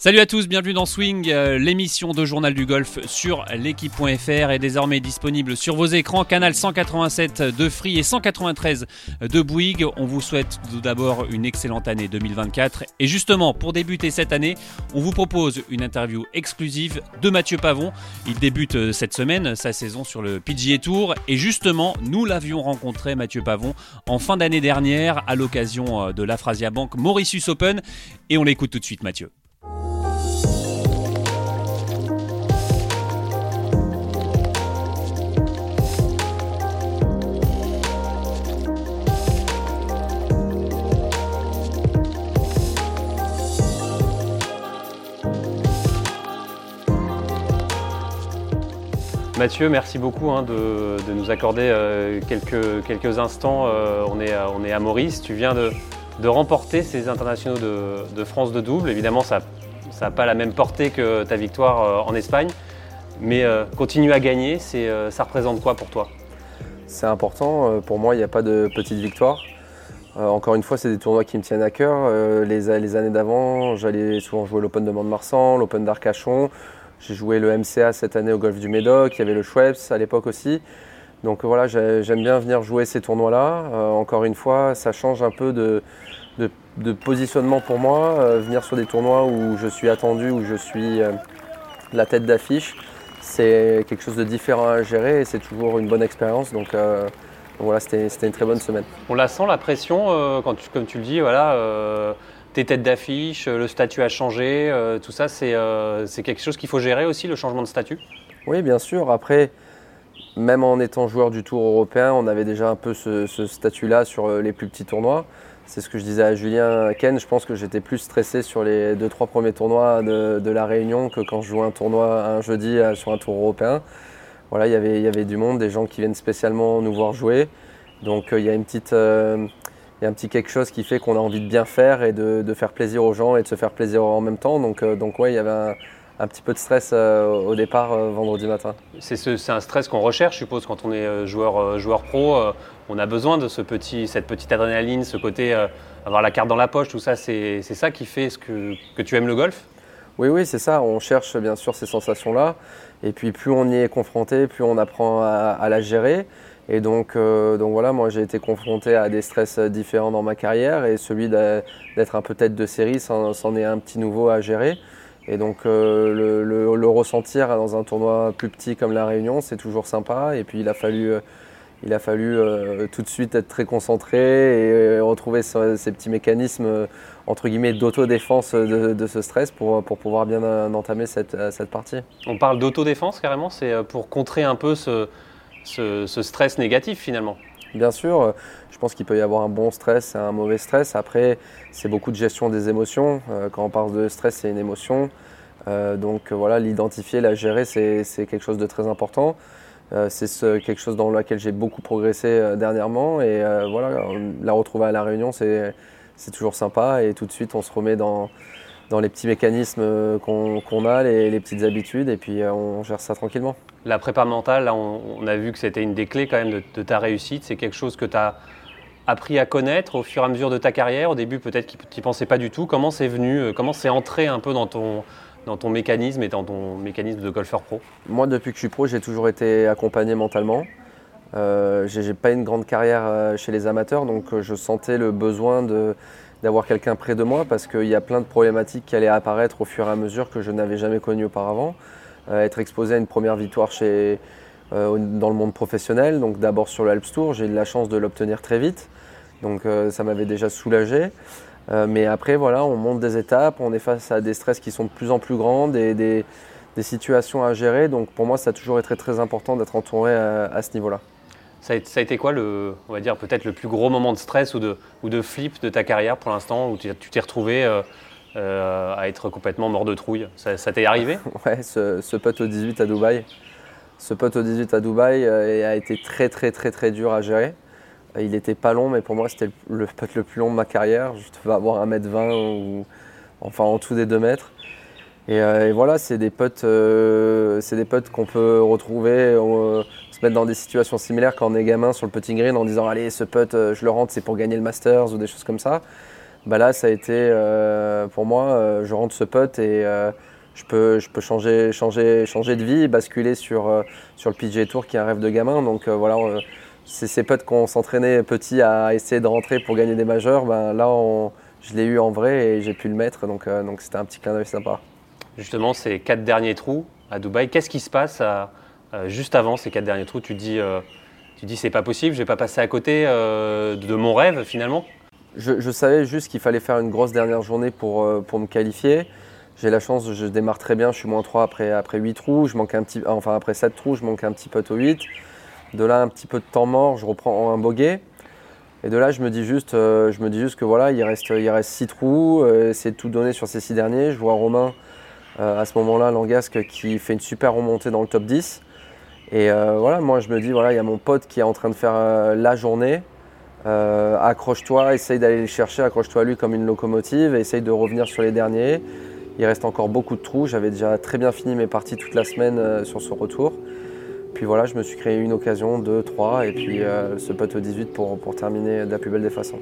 Salut à tous, bienvenue dans Swing, euh, l'émission de Journal du Golf sur l'équipe.fr est désormais disponible sur vos écrans, canal 187 de Free et 193 de Bouygues. On vous souhaite tout d'abord une excellente année 2024 et justement pour débuter cette année, on vous propose une interview exclusive de Mathieu Pavon. Il débute euh, cette semaine sa saison sur le PGA Tour et justement nous l'avions rencontré Mathieu Pavon en fin d'année dernière à l'occasion euh, de l'Afrasia Bank Mauritius Open et on l'écoute tout de suite Mathieu. Mathieu, merci beaucoup hein, de, nous accorder euh, quelques, instants. Euh, on, est, on, est, à Maurice. Tu viens de, remporter ces internationaux de, France de double. Évidemment, ça n'a pas la même portée que ta victoire euh, en Espagne. Mais continue à gagner, ça représente quoi pour toi? C'est important. Pour moi, il n'y a pas de petite victoire. encore une fois, c'est des tournois qui me tiennent à cœur. Les, les, années d'avant, j'allais souvent jouer l'Open de Mont-de-Marsan, l'Open d'Arcachon. J'ai joué le MCA cette année au Golf du Médoc, il y avait le Schweppes à l'époque aussi. Donc voilà, j'aime bien venir jouer ces tournois-là. Euh, encore une fois, ça change un peu de, positionnement pour moi. Euh, venir sur des tournois où je suis attendu, où je suis euh, la tête d'affiche, c'est quelque chose de différent à gérer et c'est toujours une bonne expérience. Donc voilà, c'était une très bonne semaine. On la sent la pression quand comme tu le dis, voilà tes têtes d'affiche, euh, le statut a changé, euh, tout ça, euh, c'est quelque chose qu'il faut gérer aussi, le changement de statut? Oui, bien sûr. Après, même en étant joueur du Tour européen, on avait déjà un peu ce, statut-là sur les plus petits tournois. C'est ce que je disais à Julien Ken. Je pense que j'étais plus stressé sur les deux trois premiers tournois de, la Réunion que quand je jouais un tournoi un jeudi sur un Tour européen. Voilà, y il y avait du monde, des gens qui viennent spécialement nous voir jouer. Donc il y a une petite, il y a un petit quelque chose qui fait qu'on a envie de bien faire et de, faire plaisir aux gens et de se faire plaisir en même temps. Donc, euh, donc ouais, il y avait un, petit peu de stress euh, au départ euh, vendredi matin. C'est un stress qu'on recherche, je suppose, quand on est joueur, joueur pro. on a besoin de ce petit, cette petite adrénaline, ce côté avoir la carte dans la poche, tout ça. C'est ça qui fait ce que, que tu aimes le golf? Oui, oui, c'est ça. On cherche bien sûr ces sensations-là. Et puis plus on y est confronté, plus on apprend à, à la gérer. Et donc, euh, donc voilà, moi j'ai été confronté à des stress différents dans ma carrière et celui d'être un peu tête de série, c'en est un petit nouveau à gérer. Et donc euh, le, ressentir dans un tournoi plus petit comme la Réunion, c'est toujours sympa. Et puis il a fallu, euh, il a fallu tout de suite être très concentré et retrouver ces, petits mécanismes entre guillemets d'autodéfense de, de, ce stress pour, pour pouvoir bien entamer cette, cette partie. On parle d'autodéfense carrément, c'est pour contrer un peu ce ce, stress négatif finalement Bien sûr, euh, je pense qu'il peut y avoir un bon stress et un mauvais stress. Après, c'est beaucoup de gestion des émotions. Euh, quand on parle de stress, c'est une émotion. Euh, donc voilà, l'identifier, la gérer, c'est quelque chose de très important. c'est quelque chose dans lequel j'ai beaucoup progressé dernièrement. Et voilà, la retrouver à la réunion, c'est toujours sympa. Et tout de suite, on se remet dans, dans les petits mécanismes euh, qu'on a, les, petites habitudes, et puis euh, on gère ça tranquillement. La prépa mentale, là, on, a vu que c'était une des clés quand même de, ta réussite. C'est quelque chose que tu as appris à connaître au fur et à mesure de ta carrière. Au début, peut-être que tu n'y pensais pas du tout. Comment c'est venu, euh, comment c'est entré un peu dans ton, dans ton mécanisme et dans ton mécanisme de golfeur pro? Moi, depuis que je suis pro, j'ai toujours été accompagné mentalement. Euh, j'ai pas une grande carrière chez les amateurs, donc je sentais le besoin de d'avoir quelqu'un près de moi parce qu'il y a plein de problématiques qui allaient apparaître au fur et à mesure que je n'avais jamais connues auparavant. Euh, être exposé à une première victoire chez, euh, dans le monde professionnel, donc d'abord sur le Alps Tour, j'ai eu la chance de l'obtenir très vite, donc euh, ça m'avait déjà soulagé. mais après, voilà, on monte des étapes, on est face à des stress qui sont de plus en plus grands, et des, des situations à gérer, donc pour moi, ça a toujours été très important d'être entouré à ce niveau-là. Ça a, été quoi, le, on va dire peut-être le plus gros moment de stress ou de, ou de flip de ta carrière pour l'instant, où tu t'es retrouvé euh, euh, à être complètement mort de trouille? Ça, t'est arrivé? Ouais, ce, ce, putt au 18 à Dubaï. Ce putt au 18 à Dubaï euh, a été très très très très dur à gérer. Il n'était pas long, mais pour moi c'était le putt le plus long de ma carrière. Je devais avoir 1m20 ou enfin en dessous des 2 mètres. Et, voilà, c'est des des putts qu'on peut retrouver se mettre dans des situations similaires quand on est gamin sur le putting green en disant allez ce putt euh, je le rentre c'est pour gagner le Masters ou des choses comme ça. Bah là, ça a été pour moi, je rentre ce putt et je peux, je peux changer, changer, changer de vie, basculer sur, sur le PGA Tour qui est un rêve de gamin. Donc voilà, c'est ces potes qu'on s'entraînait petit à essayer de rentrer pour gagner des majeurs. Ben, là, je l'ai eu en vrai et j'ai pu le mettre. Donc donc c'était un petit clin d'œil sympa. Justement, ces quatre derniers trous à Dubaï, qu'est-ce qui se passe juste avant ces quatre derniers trous Tu dis tu dis c'est pas possible, je vais pas passer à côté euh, de mon rêve finalement je, savais juste qu'il fallait faire une grosse dernière journée pour, euh, me qualifier. J'ai la chance, je démarre très bien, je suis moins 3 après, après 8 trous, je manque un petit, enfin après 7 trous, je manque un petit peu au 8. De là, un petit peu de temps mort, je reprends un bogey. Et de là, je me dis juste, euh, je me dis juste que voilà, il reste, il reste 6 trous, c'est tout donner sur ces 6 derniers. Je vois Romain à ce moment-là, Langasque, qui fait une super remontée dans le top 10. Et euh, voilà, moi je me dis, voilà, il y a mon pote qui est en train de faire euh, la journée. Euh, accroche-toi, essaye d'aller le chercher, accroche-toi à lui comme une locomotive, essaye de revenir sur les derniers. Il reste encore beaucoup de trous. J'avais déjà très bien fini mes parties toute la semaine sur ce retour. Puis voilà, je me suis créé une occasion, deux, trois, et puis ce pote au 18 pour, pour terminer de la plus belle des façons.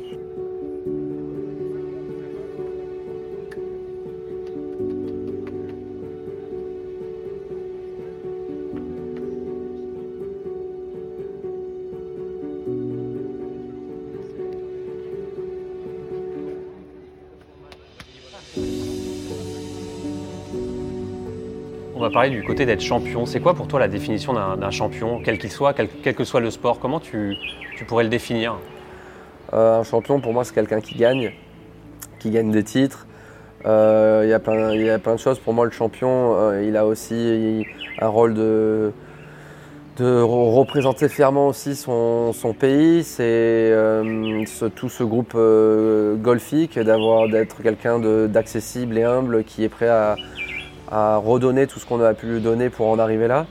Va parler du côté d'être champion. C'est quoi pour toi la définition d'un champion, quel qu'il soit, quel, que soit le sport? Comment tu, pourrais le définir? Euh, Un champion, pour moi, c'est quelqu'un qui gagne, qui gagne des titres. Euh, il y, a plein de choses. Pour moi, le champion, euh, il a aussi un rôle de, de représenter fièrement aussi son, pays. C'est tout ce groupe golfique, d'être quelqu'un d'accessible et humble qui est prêt à à redonner tout ce qu'on a pu lui donner pour en arriver là.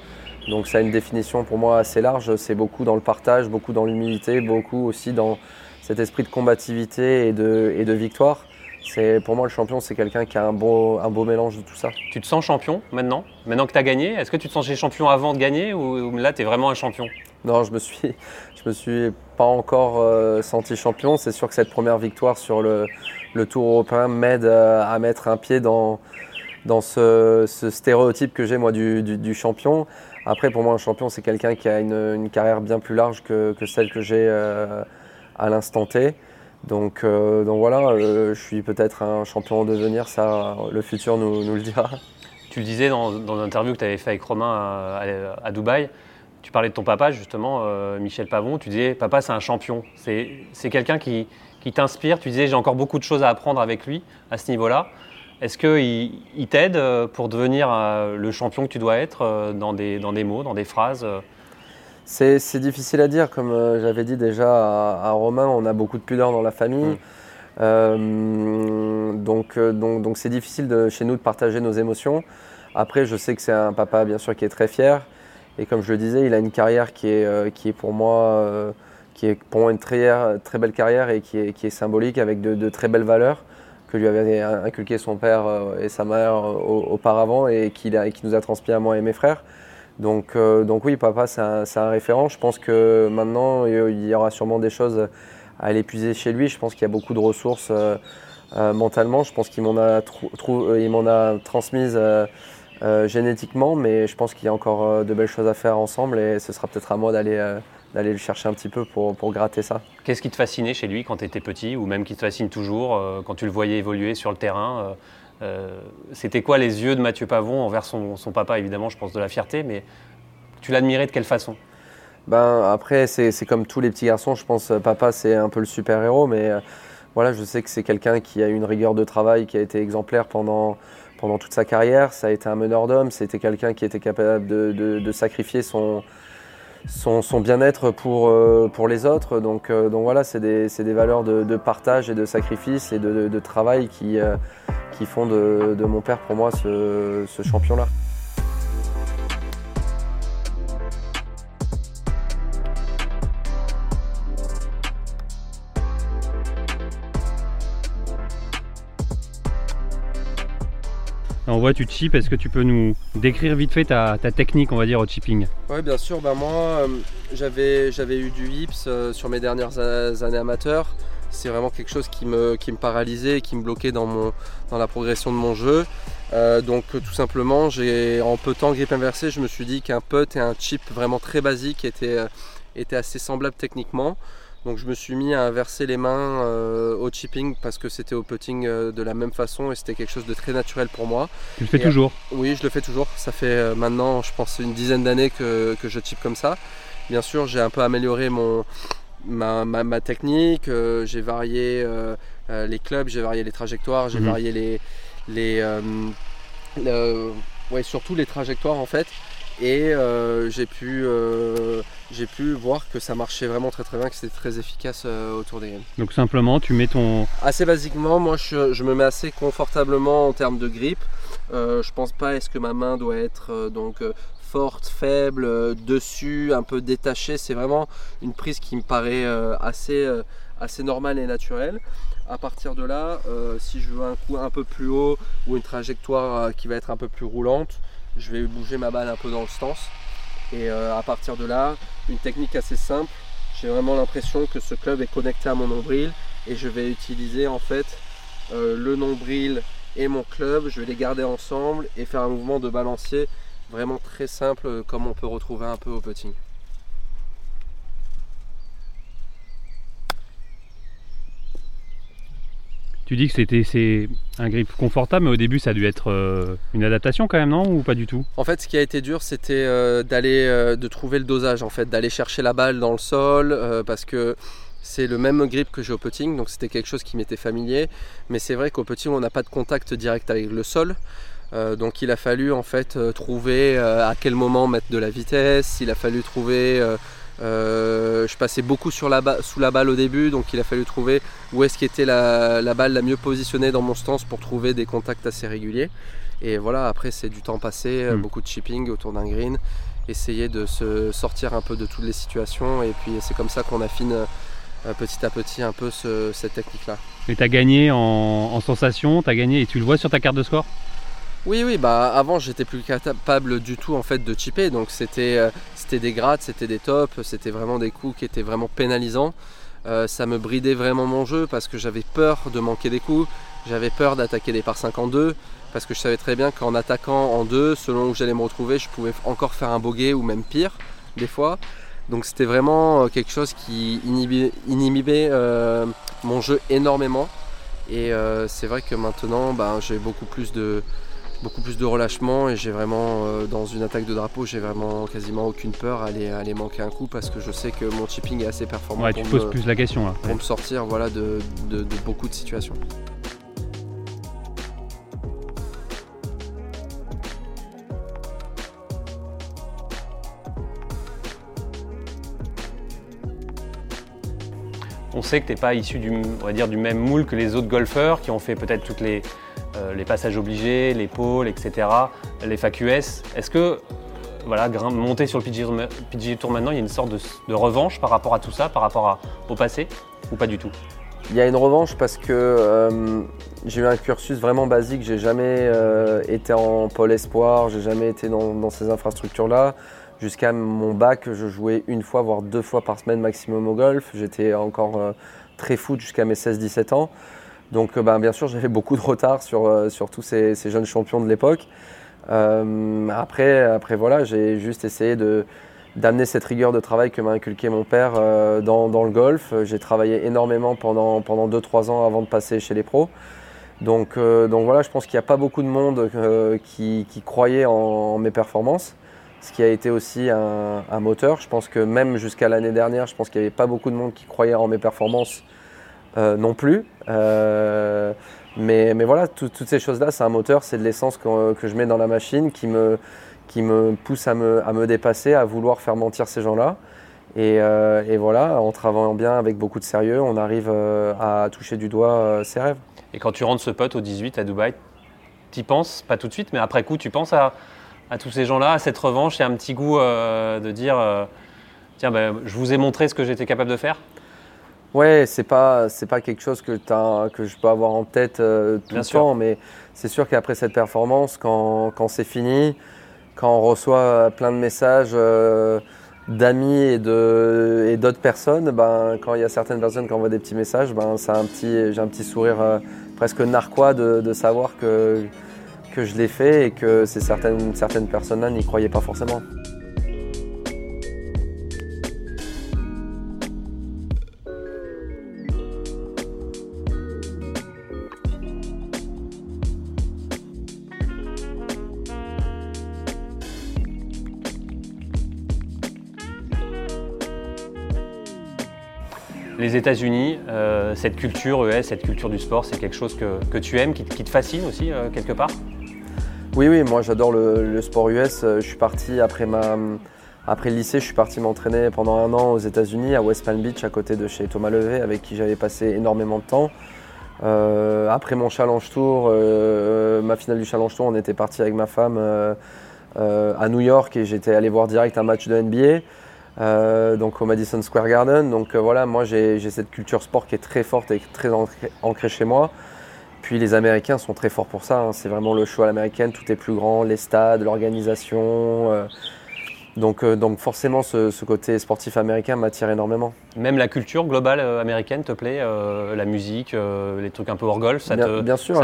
Donc ça a une définition pour moi assez large, c'est beaucoup dans le partage, beaucoup dans l'humilité, beaucoup aussi dans cet esprit de combativité et de, et de victoire. C'est, pour moi, le champion, c'est quelqu'un qui a un beau, un beau mélange de tout ça. Tu te sens champion maintenant? Maintenant que tu as gagné Est-ce que tu te sens champion avant de gagner ou, là, tu es vraiment un champion? Non, je me suis, je me suis pas encore euh, senti champion. C'est sûr que cette première victoire sur le, le Tour européen m'aide euh, à mettre un pied dans, dans ce, stéréotype que j'ai moi du, champion. Après, pour moi, un champion, c'est quelqu'un qui a une, carrière bien plus large que, celle que j'ai euh, à l'instant T. Donc, euh, voilà, euh, je suis peut-être un champion en devenir, ça, le futur nous, le dira. Tu le disais dans, l'interview que tu avais fait avec Romain à, Dubaï, tu parlais de ton papa justement, Michel Pavon, tu disais papa c'est un champion, c'est quelqu'un qui t'inspire, tu disais j'ai encore beaucoup de choses à apprendre avec lui à ce niveau-là. Est-ce qu'il il, t'aide euh, pour devenir euh, le champion que tu dois être euh, dans des, dans des mots, dans des phrases c'est, difficile à dire. Comme j'avais dit déjà à, Romain, on a beaucoup de pudeur dans la famille. Mm. donc, donc, donc c'est difficile de, chez nous de partager nos émotions. Après, je sais que c'est un papa, bien sûr, qui est très fier. Et comme je le disais, il a une carrière qui est, qui est pour moi, qui est pour moi une très, très belle carrière et qui est, qui est symbolique avec de, de très belles valeurs que lui avait inculqué son père euh, et sa mère euh, auparavant et qui, qui nous a transmis à moi et mes frères. Donc, euh, donc oui, papa, c'est un, référent. Je pense que maintenant, il y aura sûrement des choses à l'épuiser chez lui. Je pense qu'il y a beaucoup de ressources mentalement. Je pense qu'il m'en a, a transmises génétiquement, mais je pense qu'il y a encore de belles choses à faire ensemble et ce sera peut-être à moi d'aller d'aller le chercher un petit peu pour, pour gratter ça. Qu'est-ce qui te fascinait chez lui quand tu étais petit, ou même qui te fascine toujours euh, quand tu le voyais évoluer sur le terrain euh, euh, C'était quoi les yeux de Mathieu Pavon envers son, son, papa Évidemment, je pense de la fierté, mais tu l'admirais de quelle façon? Ben, Après, c'est comme tous les petits garçons, je pense papa c'est un peu le super-héros, mais voilà, je sais que c'est quelqu'un qui a une rigueur de travail qui a été exemplaire pendant, pendant toute sa carrière. Ça a été un meneur d'hommes, c'était quelqu'un qui était capable de, de, de sacrifier son son, bien-être pour, euh, pour les autres. Donc, euh, donc voilà, c'est des, des, valeurs de, partage et de sacrifice et de, travail qui, euh, qui font de, mon père pour moi ce, ce champion-là. On voit tu chips, est-ce que tu peux nous décrire vite fait ta, technique on va dire au chipping? Oui bien sûr, ben moi j'avais, eu du hips euh, sur mes dernières années amateurs. c'est vraiment quelque chose qui me, qui me paralysait, qui me bloquait dans, la progression de mon jeu. Euh, donc tout simplement, j'ai en temps grip inversé, je me suis dit qu'un putt et un chip vraiment très basique étaient assez semblables techniquement. Donc je me suis mis à inverser les mains euh, au chipping parce que c'était au putting euh, de la même façon et c'était quelque chose de très naturel pour moi. Tu le fais toujours Oui, je le fais toujours. Ça fait euh, maintenant, je pense, une dizaine d'années que, je chip comme ça. Bien sûr, j'ai un peu amélioré mon, ma, technique, j'ai varié les clubs, j'ai varié les trajectoires, j'ai mhm. varié les, les, ouais, surtout les trajectoires en fait et euh, j'ai pu, euh, pu voir que ça marchait vraiment très très bien, que c'était très efficace euh, autour des games. Donc simplement tu mets ton... Assez basiquement, moi je, me mets assez confortablement en termes de grip. je pense pas est-ce que ma main doit être donc forte, faible, dessus, un peu détachée? C'est vraiment une prise qui me paraît assez, assez normale et naturelle. À partir de là, si je veux un coup un peu plus haut ou une trajectoire qui va être un peu plus roulante, je vais bouger ma balle un peu dans le stance. Et euh, à partir de là, une technique assez simple. J'ai vraiment l'impression que ce club est connecté à mon nombril et je vais utiliser en fait euh, le nombril et mon club. Je vais les garder ensemble et faire un mouvement de balancier vraiment très simple comme on peut retrouver un peu au putting. Tu dis que c'était c'est un grip confortable, mais au début ça a dû être euh, une adaptation quand même, non Ou pas du tout? En fait, ce qui a été dur, c'était euh, d'aller euh, de trouver le dosage, en fait, d'aller chercher la balle dans le sol, parce que c'est le même grip que j'ai au putting, donc c'était quelque chose qui m'était familier. Mais c'est vrai qu'au putting, on n'a pas de contact direct avec le sol. donc il a fallu en fait trouver à quel moment mettre de la vitesse, il a fallu trouver euh, je passais beaucoup sur la sous la balle au début, donc il a fallu trouver où est-ce qu'était la, la, balle la mieux positionnée dans mon stance pour trouver des contacts assez réguliers. Et voilà, après c'est du temps passé, euh, hmm. beaucoup de chipping autour d'un green, essayer de se sortir un peu de toutes les situations, et puis c'est comme ça qu'on affine euh, petit à petit un peu cette technique-là. Et tu as gagné en, en sensation, tu as gagné, et tu le vois sur ta carte de score? Oui, oui, bah avant j'étais plus capable du tout en fait de chipper, donc c'était euh, des grattes, c'était des tops, c'était vraiment des coups qui étaient vraiment pénalisants. Euh, ça me bridait vraiment mon jeu parce que j'avais peur de manquer des coups, j'avais peur d'attaquer des par 5 en 2 parce que je savais très bien qu'en attaquant en 2, selon où j'allais me retrouver, je pouvais encore faire un bogey ou même pire des fois. Donc c'était vraiment euh, quelque chose qui inhibait, mon jeu énormément. Et c'est vrai que maintenant, ben, j'ai beaucoup plus de, beaucoup plus de relâchement et j'ai vraiment euh, dans une attaque de drapeau j'ai vraiment quasiment aucune peur à aller, aller, manquer un coup parce que je sais que mon chipping est assez performant ouais, tu poses plus la question là. pour me sortir voilà, de, beaucoup de situations. On sait que tu n'es pas issu du, on va dire, du même moule que les autres golfeurs qui ont fait peut-être toutes les, les passages obligés, les pôles, etc., les FAQS. Est-ce que voilà, monter sur le PGA Tour maintenant, il y a une sorte de, revanche par rapport à tout ça, par rapport au passé, ou pas du tout? Il y a une revanche parce que euh, j'ai eu un cursus vraiment basique, j'ai jamais euh, été en pôle espoir, j'ai jamais été dans, ces infrastructures-là. Jusqu'à mon bac, je jouais une fois, voire deux fois par semaine maximum au golf. J'étais encore très foot jusqu'à mes 16-17 ans. Donc euh, ben, bien sûr j'avais beaucoup de retard sur, euh, tous ces, jeunes champions de l'époque. Euh, après, après voilà, j'ai juste essayé de, d'amener cette rigueur de travail que m'a inculqué mon père dans, le golf. J'ai travaillé énormément pendant, pendant 2-3 ans avant de passer chez les pros. Donc, voilà, je pense qu'il n'y a pas beaucoup de monde qui, croyait en, mes performances, ce qui a été aussi un, un moteur. Je pense que même jusqu'à l'année dernière, je pense qu'il n'y avait pas beaucoup de monde qui croyait en mes performances non plus. Euh, mais, voilà, toutes ces choses-là, c'est un moteur, c'est de l'essence que, je mets dans la machine qui me, pousse à me, dépasser, à vouloir faire mentir ces gens-là. Et, euh, et, voilà, en travaillant bien avec beaucoup de sérieux, on arrive à toucher du doigt ses rêves. Et quand tu rentres ce pote au 18 à Dubaï, tu penses, pas tout de suite, mais après coup, tu penses à, à tous ces gens-là, à cette revanche et un petit goût de dire tiens, ben, je vous ai montré ce que j'étais capable de faire Ouais, c'est pas c'est pas quelque chose que que je peux avoir en tête euh, tout le temps, mais c'est sûr qu'après cette performance, quand, c'est fini, quand on reçoit plein de messages, euh, d'amis et de et d'autres personnes, ben, quand il y a certaines personnes qui envoient des petits messages, ben, ça un petit, j'ai un petit sourire euh, presque narquois de, de, savoir que, que je l'ai fait et que ces certaines, certaines personnes-là n'y croyaient pas forcément. Les États-Unis, euh, cette culture ES, cette culture du sport, c'est quelque chose que, tu aimes, qui, te fascine aussi euh, quelque part? Oui, oui, moi j'adore le, sport US. Euh, je suis parti après, ma, après le lycée, je suis parti m'entraîner pendant un an aux États-Unis, à West Palm Beach, à côté de chez Thomas Levé, avec qui j'avais passé énormément de temps. après mon Challenge Tour, ma finale du Challenge Tour, on était parti avec ma femme à New York et j'étais allé voir direct un match de NBA. Euh, donc au Madison Square Garden. Donc euh, voilà, moi j'ai cette culture sport qui est très forte et très ancrée, chez moi. Puis les Américains sont très forts pour ça. Hein. C'est vraiment le show à l'américaine, tout est plus grand, les stades, l'organisation. Euh, donc, euh, donc forcément, ce, côté sportif américain m'attire énormément. Même la culture globale euh, américaine te plaît euh, La musique, les trucs un peu hors golf ça bien, te, bien sûr,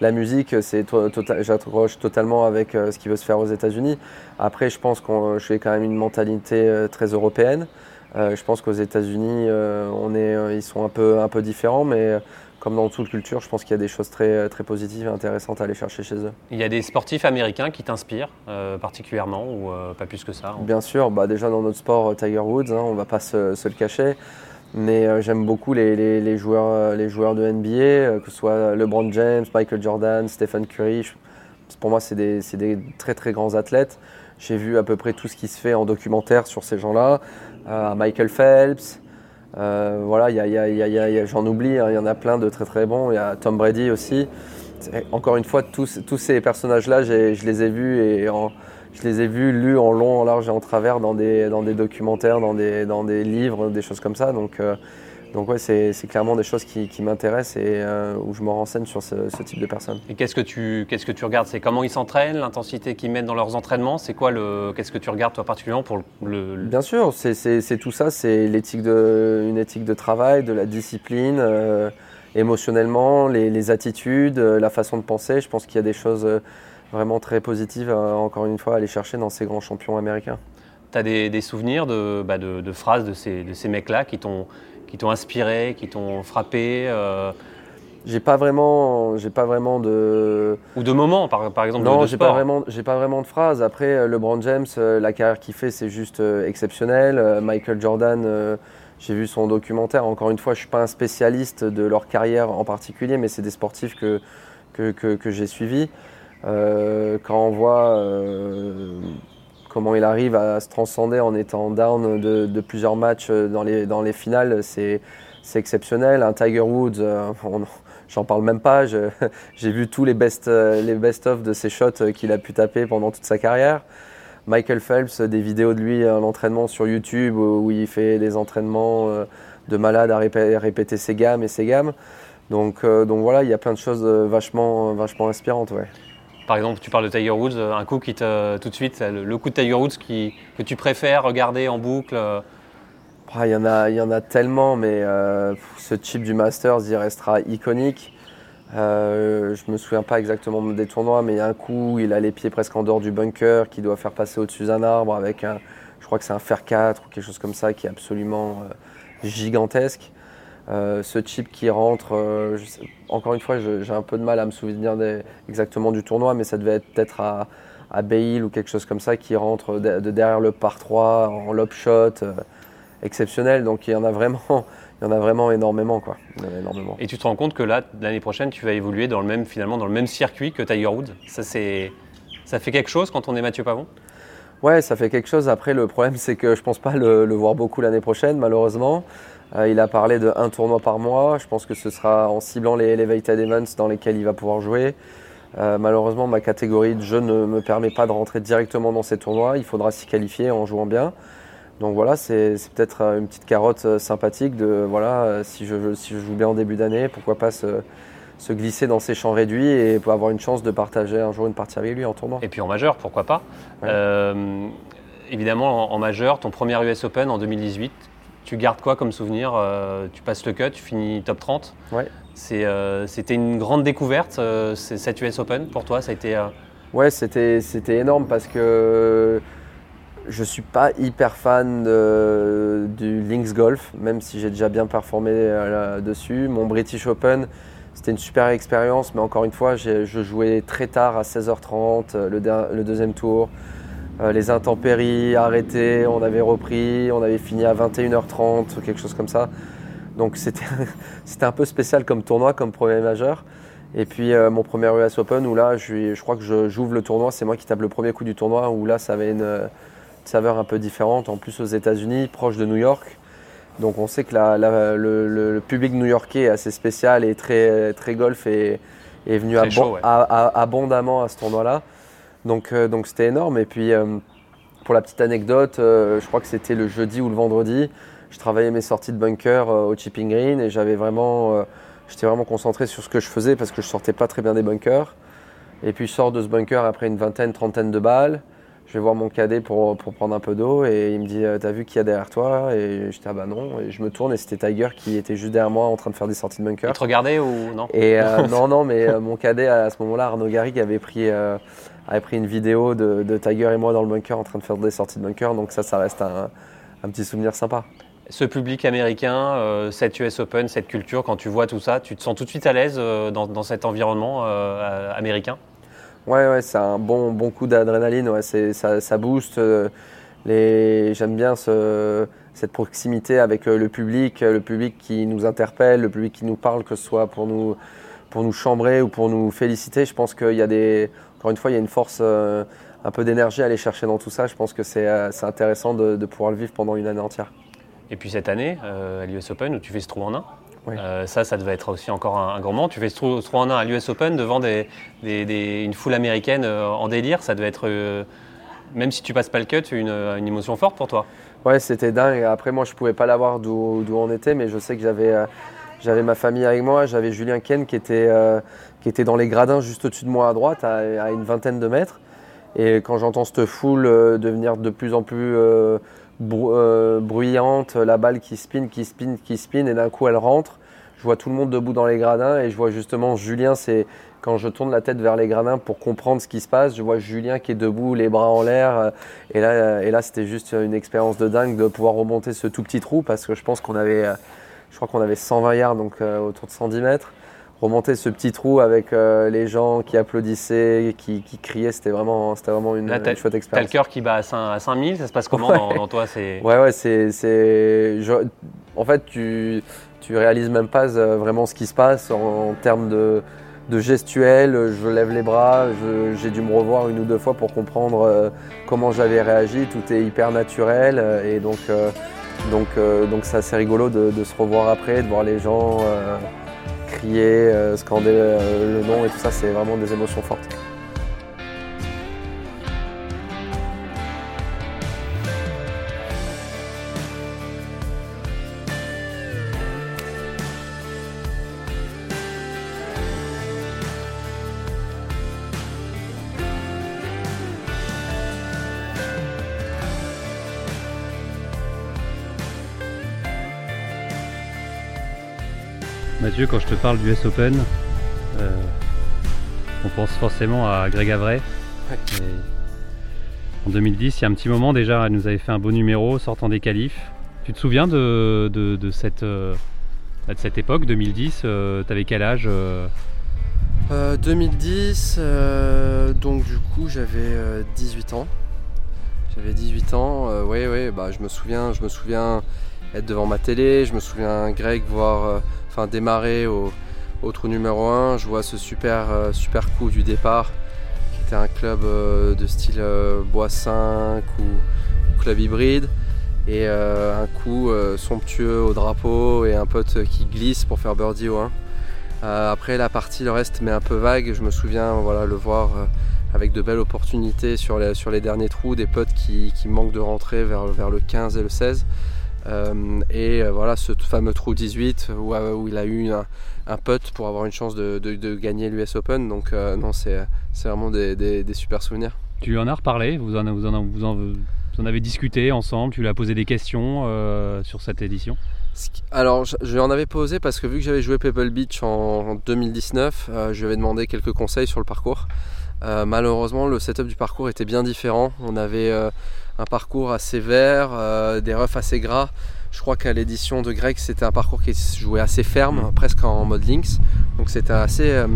la, musique, c'est tota-, j'accroche totalement avec ce qui veut se faire aux États-Unis. Après, je pense que j'ai quand même une mentalité très européenne. je pense qu'aux États-Unis, on est, ils sont un peu, un peu différents, mais comme dans toute culture, je pense qu'il y a des choses très, très positives et intéressantes à aller chercher chez eux. Il y a des sportifs américains qui t'inspirent euh, particulièrement ou euh, pas plus que ça Bien sûr, bah déjà dans notre sport, euh, Tiger Woods, hein, on ne va pas se, le cacher. Mais j'aime beaucoup les, joueurs, les joueurs de NBA, que ce soit LeBron James, Michael Jordan, Stephen Curry. pour moi, c'est des, des, très très grands athlètes. J'ai vu à peu près tout ce qui se fait en documentaire sur ces gens-là. Michael Phelps, euh, voilà, j'en oublie, hein, il y en a plein de très très bons. Il y a Tom Brady aussi. Encore une fois, tous, tous ces personnages-là, je les ai vus et je les ai vus lus en long, en large et en travers dans des, dans des documentaires, dans des, dans des livres, des choses comme ça. Donc, euh, donc ouais, c'est clairement des choses qui, m'intéressent et euh, où je me renseigne sur ce, type de personnes. Et qu'est-ce que tu, qu'est-ce que tu regardes? C'est comment ils s'entraînent, l'intensité qu'ils mettent dans leurs entraînements? C'est quoi le, qu'est-ce que tu regardes toi particulièrement pour le, Bien sûr, c'est tout ça, c'est l'éthique de, une éthique de travail, de la discipline, euh, émotionnellement, les, attitudes, euh, la façon de penser. Je pense qu'il y a des choses vraiment très positives, encore une fois, à aller chercher dans ces grands champions américains. Tu as des, souvenirs bah, de, de, phrases de ces, de ces mecs-là qui t'ont qui t'ont inspiré, qui t'ont frappé euh... J'ai pas vraiment, j'ai pas vraiment de. Ou de moments, par, par exemple. Non, j'ai pas vraiment, j'ai pas vraiment de phrases. Après, euh, LeBron James, euh, la carrière qu'il fait, c'est juste exceptionnel. Michael Jordan, j'ai vu son documentaire. Encore une fois, je suis pas un spécialiste de leur carrière en particulier, mais c'est des sportifs que que, que, que j'ai suivis. quand on voit comment il arrive à se transcender en étant down de, plusieurs matchs euh, dans les, dans les finales, c'est exceptionnel. Un Tiger Woods, euh, j'en parle même pas. J'ai vu tous les best, euh, les best-of de ses shots qu'il a pu taper pendant toute sa carrière. Michael Phelps, des vidéos de lui à l'entraînement sur YouTube où il fait des entraînements de malade à répéter ses gammes et ses gammes. Donc, donc voilà, il y a plein de choses vachement, vachement inspirantes. Ouais. Par exemple, tu parles de Tiger Woods, un coup qui te, tout de suite, le, coup de Tiger Woods que tu préfères regarder en boucle euh. ah, il, y en a, tellement, mais euh, ce chip du Masters, il restera iconique. Euh, je me souviens pas exactement des tournois, mais il y a un coup, il a les pieds presque en dehors du bunker, qui doit faire passer au-dessus d'un arbre avec un, je crois que c'est un fer 4 ou quelque chose comme ça, qui est absolument gigantesque. Euh, ce chip qui rentre, euh, encore une fois, j'ai un peu de mal à me souvenir exactement du tournoi, mais ça devait être peut-être à, à ou quelque chose comme ça qui rentre de, derrière le par 3 en lob shot, euh, exceptionnel. Donc il y en a vraiment, il y en a vraiment énormément, quoi. énormément. Et tu te rends compte que là, l'année prochaine, tu vas évoluer dans le même, finalement, dans le même circuit que Tiger Woods? Ça, c'est, ça fait quelque chose quand on est Mathieu Pavon? Ouais, ça fait quelque chose. Après, le problème, c'est que je pense pas le, le voir beaucoup l'année prochaine, malheureusement. Euh, il a parlé de un tournoi par mois. Je pense que ce sera en ciblant les Elevated Events dans lesquels il va pouvoir jouer. Euh, malheureusement, ma catégorie de jeu ne me permet pas de rentrer directement dans ces tournois. Il faudra s'y qualifier en jouant bien. Donc voilà, c'est peut-être une petite carotte euh, sympathique de voilà, si je, si je joue bien en début d'année, pourquoi pas se, se, glisser dans ces champs réduits et avoir une chance de partager un jour une partie avec lui en tournoi. Et puis en majeur, pourquoi pas évidemment, en, majeur, ton premier US Open en 2018, tu gardes quoi comme souvenir Tu passes le cut, tu finis top 30. Ouais. C'était une grande découverte, cette US Open pour toi ça a été, Ouais, c'était énorme parce que je ne suis pas hyper fan du Links Golf, même si j'ai déjà bien performé là-dessus. Mon British Open, c'était une super expérience, mais encore une fois, je jouais très tard à 16h30, le, deuxième tour. Euh, les intempéries arrêtées, on avait repris, on avait fini à 21h30, quelque chose comme ça. Donc c'était un peu spécial comme tournoi, comme premier majeur. Et puis euh, mon premier US Open où là, je, je crois que j'ouvre le tournoi, c'est moi qui tape le premier coup du tournoi, où là, ça avait une, saveur un peu différente. En plus aux États-Unis, proche de New York. Donc on sait que le, public new-yorkais est assez spécial et très, très golf et est venu abondamment à ce tournoi-là. Donc euh, donc c'était énorme. Et puis euh, pour la petite anecdote, je crois que c'était le jeudi ou le vendredi. Je travaillais mes sorties de bunker au chipping green et j'avais vraiment J'étais vraiment concentré sur ce que je faisais parce que je sortais pas très bien des bunkers. Et puis je sors de ce bunker après une vingtaine, trentaine de balles. Je vais voir mon cadet pour, prendre un peu d'eau et il me dit euh, T'as vu qui y a derrière toi? Et j'étais Ah bah non. Et je me tourne et c'était Tiger qui était juste derrière moi en train de faire des sorties de bunker. Il te regardait ou non? Et, euh, Non, non, mais euh, mon cadet à ce moment-là, Arnaud Garrigue, avait pris, avait pris une vidéo de, Tiger et moi dans le bunker en train de faire des sorties de bunker. Donc ça, ça reste un, un petit souvenir sympa ce public américain, euh, cette US Open, cette culture, quand tu vois tout ça, tu te sens tout de suite à l'aise euh, dans, cet environnement euh, américain? Ouais, ouais c'est un bon, bon coup d'adrénaline, ouais, ça, ça booste. J'aime bien cette proximité avec le public, le public qui nous interpelle, le public qui nous parle, que ce soit pour nous, pour nous chambrer ou pour nous féliciter. Je pense qu'il y a des. Encore une fois, il y a une force, un peu d'énergie à aller chercher dans tout ça. Je pense que c'est intéressant de, de pouvoir le vivre pendant une année entière. Et puis cette année, euh, à l'US Open, où tu fais ce trou en un, euh, ça, ça devait être aussi encore un, grand moment. Tu fais ce trou, en un à l'US Open devant une foule américaine euh, en délire. Ça devait être, même si tu passes pas le cut, une, émotion forte pour toi. Ouais, c'était dingue. Après, moi, je pouvais pas l'avoir d'où on était, mais je sais que j'avais ma famille avec moi. J'avais Julien Ken qui était, qui était dans les gradins juste au-dessus de moi à droite, à, une vingtaine de mètres. Et quand j'entends cette foule devenir de plus en plus euh, bruyante, la balle qui spin, qui spin, qui spin, et d'un coup elle rentre. Je vois tout le monde debout dans les gradins et je vois justement Julien, c'est quand je tourne la tête vers les gradins pour comprendre ce qui se passe, je vois Julien qui est debout, les bras en l'air. Euh, et là, et là c'était juste une expérience de dingue de pouvoir remonter ce tout petit trou parce que je pense qu'on avait, euh, je crois qu'on avait 120 yards, donc autour de 110 mètres remonter ce petit trou avec euh, les gens qui applaudissaient, qui, criaient, c'était vraiment, c'était vraiment une, chouette expérience. T'as le cœur qui bat à, 5000, ça se passe comment dans, toi c'est... Ouais, ouais, c'est. c'est en fait, tu, tu réalises même pas euh, vraiment ce qui se passe en, termes de, de, gestuel. Je lève les bras, j'ai dû me revoir une ou deux fois pour comprendre euh, comment j'avais réagi. Tout est hyper naturel et donc. Donc, donc c'est assez rigolo de, se revoir après, de voir les gens crier, euh, scander euh, le nom et tout ça, c'est vraiment des émotions fortes. Quand je te parle du S Open, euh, on pense forcément à Greg Avray. En 2010, il y a un petit moment déjà, elle nous avait fait un beau numéro sortant des qualifs. Tu te souviens de, cette, euh, de cette époque, 2010 euh, Tu avais quel âge 2010, donc du coup j'avais 18 ans. J'avais 18 ans, oui, oui, bah, je me souviens, je me souviens être devant ma télé, je me souviens Greg voir enfin démarrer au, trou numéro 1. Je vois ce super, euh, super coup du départ qui était un club euh, de style euh, bois 5 ou club hybride. Et un coup somptueux au drapeau et un pote qui glisse pour faire birdie au 1. après la partie, le reste mais un peu vague. Je me souviens voilà, le voir avec de belles opportunités sur les, derniers trous, des potes qui, manquent de rentrer vers le 15 et le 16. Euh, et euh, voilà ce fameux trou 18 euh, où, il a eu un, putt pour avoir une chance de, gagner l'US Open. Donc non, c'est vraiment des, super souvenirs. Tu lui en as reparlé vous en, vous, en, vous, en, en avez discuté ensemble, tu lui as posé des questions sur cette édition? Alors, je, lui en avais posé parce que vu que j'avais joué Pebble Beach en, 2019, je lui avais demandé quelques conseils sur le parcours. malheureusement, le setup du parcours était bien différent. On avait un parcours assez vert, des roughs assez gras. Je crois qu'à l'édition de Greg, c'était un parcours qui se jouait assez ferme, mm. presque en mode links. Donc c'était assez, euh,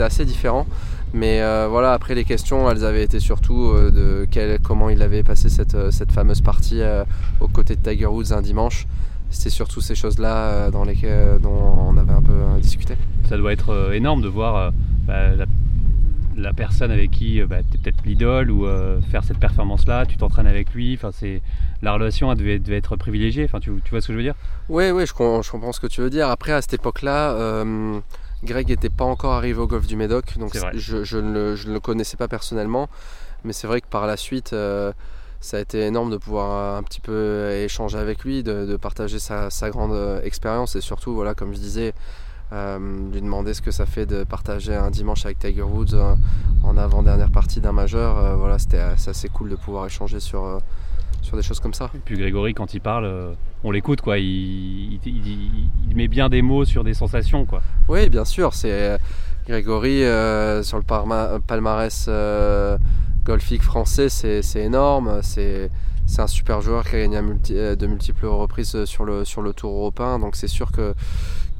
assez différent. Mais euh, voilà, après les questions, elles avaient été surtout euh, de comment il avait passé cette, fameuse partie aux côtés de Tiger Woods un dimanche. C'était surtout ces choses-là dans lesquelles, dont on avait un peu discuté. Ça doit être énorme de voir bah, la, personne avec qui bah, tu es peut-être l'idole ou faire cette performance-là, tu t'entraînes avec lui. Enfin, c'est la relation elle devait, être privilégiée. Enfin, tu, vois ce que je veux dire? Oui, oui, je, comprends ce que tu veux dire. Après, à cette époque-là, euh, Greg n'était pas encore arrivé au golf du Médoc, donc je, ne le, connaissais pas personnellement. Mais c'est vrai que par la suite, euh, ça a été énorme de pouvoir un petit peu échanger avec lui, de, partager sa, grande euh, expérience et surtout, voilà, comme je disais, lui demander ce que ça fait de partager un dimanche avec Tiger Woods en avant-dernière partie d'un majeur. voilà, c'était assez cool de pouvoir échanger sur sur des choses comme ça. Et puis Grégory, quand il parle, euh, on l'écoute, quoi. Il, met bien des mots sur des sensations, quoi. Oui, bien sûr. C'est euh, Grégory euh, sur le palmarès golfique français, c'est énorme. C'est un super joueur qui a gagné de multiples reprises sur le, sur le Tour européen. Donc c'est sûr que,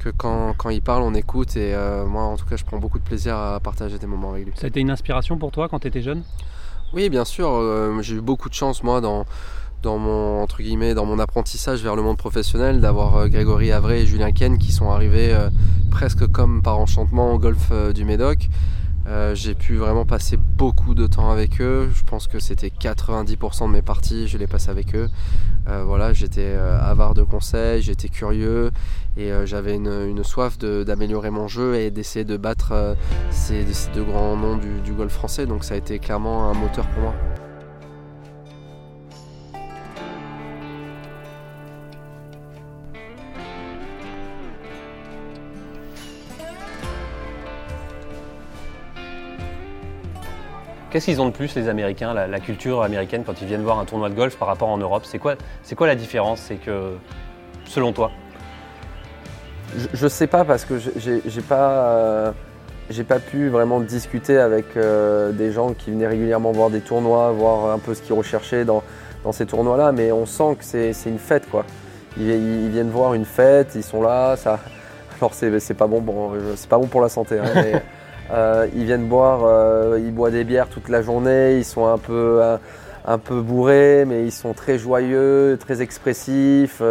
que quand, quand, il parle, on écoute. Et moi, en tout cas, je prends beaucoup de plaisir à partager des moments avec lui. Ça a été une inspiration pour toi quand tu étais jeune? Oui, bien sûr. Euh, j'ai eu beaucoup de chance, moi, dans, dans, mon, entre guillemets, dans mon apprentissage vers le monde professionnel, d'avoir euh, Grégory Avray et Julien Ken qui sont arrivés euh, presque comme par enchantement au golf du Médoc. J'ai pu vraiment passer beaucoup de temps avec eux. Je pense que c'était 90% de mes parties, je les passé avec eux. voilà, j'étais avare de conseils, j'étais curieux et euh, j'avais une, soif d'améliorer mon jeu et d'essayer de battre euh, ces, deux grands noms du, golf français. Donc ça a été clairement un moteur pour moi. Qu'est-ce qu'ils ont de plus, les Américains, la, culture américaine, quand ils viennent voir un tournoi de golf par rapport en Europe? C'est quoi, quoi la différence? C'est que, selon toi? Je, ne sais pas parce que j'ai pas, euh, pas pu vraiment discuter avec euh, des gens qui venaient régulièrement voir des tournois, voir un peu ce qu'ils recherchaient dans, ces tournois-là, mais on sent que c'est une fête quoi. Ils, viennent voir une fête, ils sont là, ça. Alors c'est pas bon, bon c'est pas bon pour la santé, hein, mais euh, ils viennent boire, ils boivent des bières toute la journée, ils sont un peu un peu bourrés, mais ils sont très joyeux, très expressifs